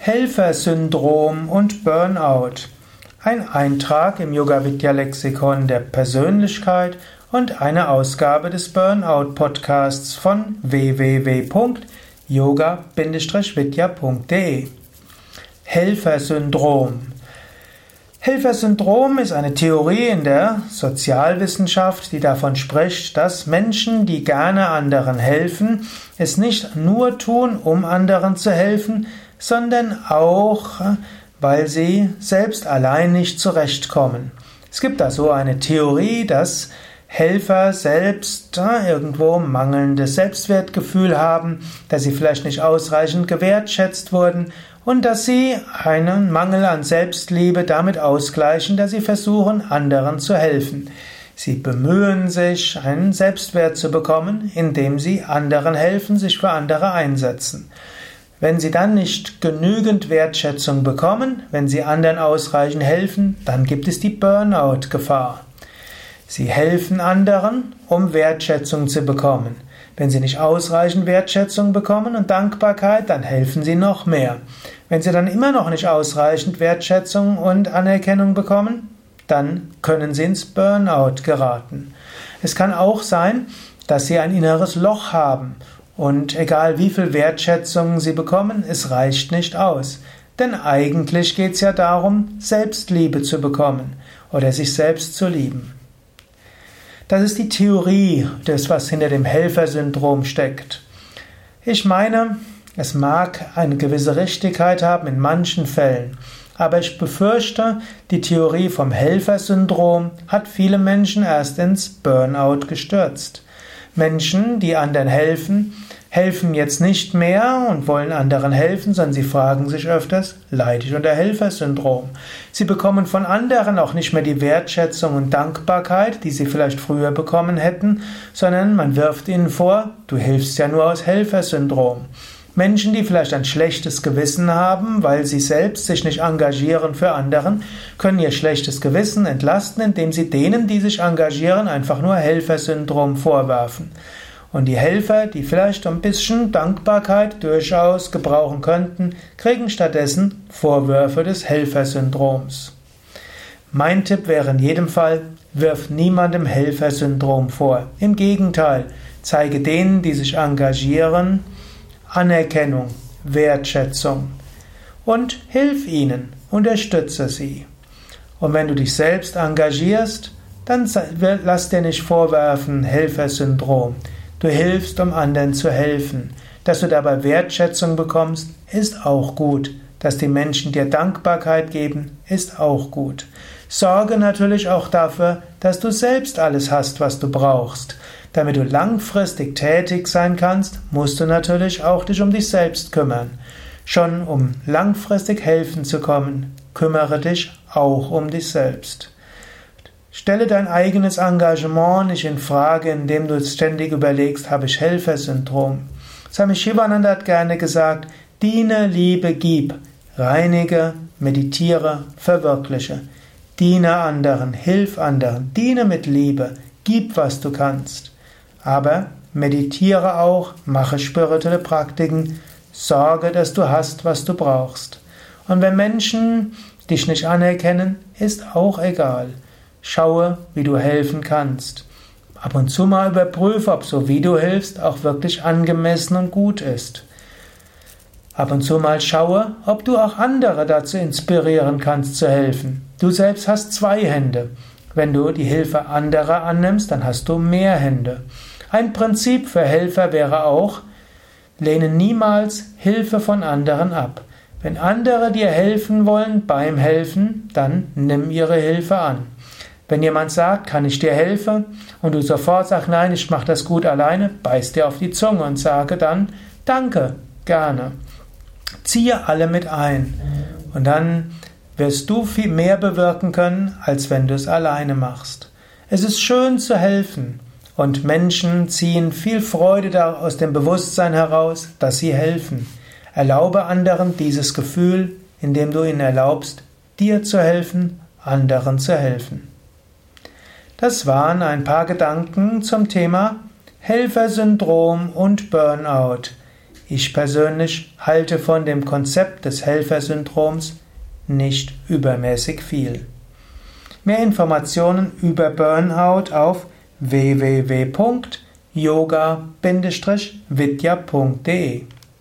Helfersyndrom und Burnout. Ein Eintrag im Yoga Vidya Lexikon der Persönlichkeit und eine Ausgabe des Burnout Podcasts von www.yoga-vidya.de. Helfersyndrom. Helfersyndrom ist eine Theorie in der Sozialwissenschaft, die davon spricht, dass Menschen, die gerne anderen helfen, es nicht nur tun, um anderen zu helfen, sondern auch, weil sie selbst allein nicht zurechtkommen. Es gibt da so eine Theorie, dass Helfer selbst irgendwo mangelndes Selbstwertgefühl haben, dass sie vielleicht nicht ausreichend gewertschätzt wurden und dass sie einen Mangel an Selbstliebe damit ausgleichen, dass sie versuchen, anderen zu helfen. Sie bemühen sich, einen Selbstwert zu bekommen, indem sie anderen helfen, sich für andere einsetzen. Wenn sie dann nicht genügend Wertschätzung bekommen, wenn sie anderen ausreichend helfen, dann gibt es die Burnout-Gefahr. Sie helfen anderen, um Wertschätzung zu bekommen. Wenn sie nicht ausreichend Wertschätzung bekommen und Dankbarkeit, dann helfen sie noch mehr. Wenn sie dann immer noch nicht ausreichend Wertschätzung und Anerkennung bekommen, dann können sie ins Burnout geraten. Es kann auch sein, dass sie ein inneres Loch haben und egal wie viel Wertschätzung sie bekommen, es reicht nicht aus. Denn eigentlich geht es ja darum, Selbstliebe zu bekommen oder sich selbst zu lieben. Das ist die Theorie des, was hinter dem Helfersyndrom steckt. Ich meine, es mag eine gewisse Richtigkeit haben in manchen Fällen, aber ich befürchte, die Theorie vom Helfersyndrom hat viele Menschen erst ins Burnout gestürzt. Menschen, die anderen helfen, helfen jetzt nicht mehr und wollen anderen helfen, sondern sie fragen sich öfters, leide ich unter Helfersyndrom? Sie bekommen von anderen auch nicht mehr die Wertschätzung und Dankbarkeit, die sie vielleicht früher bekommen hätten, sondern man wirft ihnen vor, du hilfst ja nur aus Helfersyndrom. Menschen, die vielleicht ein schlechtes Gewissen haben, weil sie selbst sich nicht engagieren für anderen, können ihr schlechtes Gewissen entlasten, indem sie denen, die sich engagieren, einfach nur Helfersyndrom vorwerfen. Und die Helfer, die vielleicht ein bisschen Dankbarkeit durchaus gebrauchen könnten, kriegen stattdessen Vorwürfe des Helfersyndroms. Mein Tipp wäre in jedem Fall, wirf niemandem Helfersyndrom vor. Im Gegenteil, zeige denen, die sich engagieren, Anerkennung, Wertschätzung und hilf ihnen, unterstütze sie. Und wenn du dich selbst engagierst, dann lass dir nicht vorwerfen Helfersyndrom. Du hilfst, um anderen zu helfen. Dass du dabei Wertschätzung bekommst, ist auch gut. Dass die Menschen dir Dankbarkeit geben, ist auch gut. Sorge natürlich auch dafür, dass du selbst alles hast, was du brauchst. Damit du langfristig tätig sein kannst, musst du natürlich auch dich um dich selbst kümmern. Schon um langfristig helfen zu kommen, kümmere dich auch um dich selbst. Stelle dein eigenes Engagement nicht in Frage, indem du ständig überlegst, habe ich Helfersyndrom. Swami Shivananda hat gerne gesagt, diene, liebe, gib, reinige, meditiere, verwirkliche. Diene anderen, hilf anderen, diene mit Liebe, gib, was du kannst. Aber meditiere auch, mache spirituelle Praktiken, sorge, dass du hast, was du brauchst. Und wenn Menschen dich nicht anerkennen, ist auch egal. Schaue, wie du helfen kannst. Ab und zu mal überprüfe, ob so wie du hilfst auch wirklich angemessen und gut ist. Ab und zu mal schaue, ob du auch andere dazu inspirieren kannst zu helfen. Du selbst hast zwei Hände. Wenn du die Hilfe anderer annimmst, dann hast du mehr Hände. Ein Prinzip für Helfer wäre auch, lehne niemals Hilfe von anderen ab. Wenn andere dir helfen wollen beim Helfen, dann nimm ihre Hilfe an. Wenn jemand sagt, kann ich dir helfen? Und du sofort sagst, nein, ich mache das gut alleine, beiß dir auf die Zunge und sage dann, danke, gerne. Ziehe alle mit ein. Und dann wirst du viel mehr bewirken können, als wenn du es alleine machst. Es ist schön zu helfen. Und Menschen ziehen viel Freude aus dem Bewusstsein heraus, dass sie helfen. Erlaube anderen dieses Gefühl, indem du ihnen erlaubst, dir zu helfen, anderen zu helfen. Das waren ein paar Gedanken zum Thema Helfersyndrom und Burnout. Ich persönlich halte von dem Konzept des Helfersyndroms nicht übermäßig viel. Mehr Informationen über Burnout auf www.yoga-vidya.de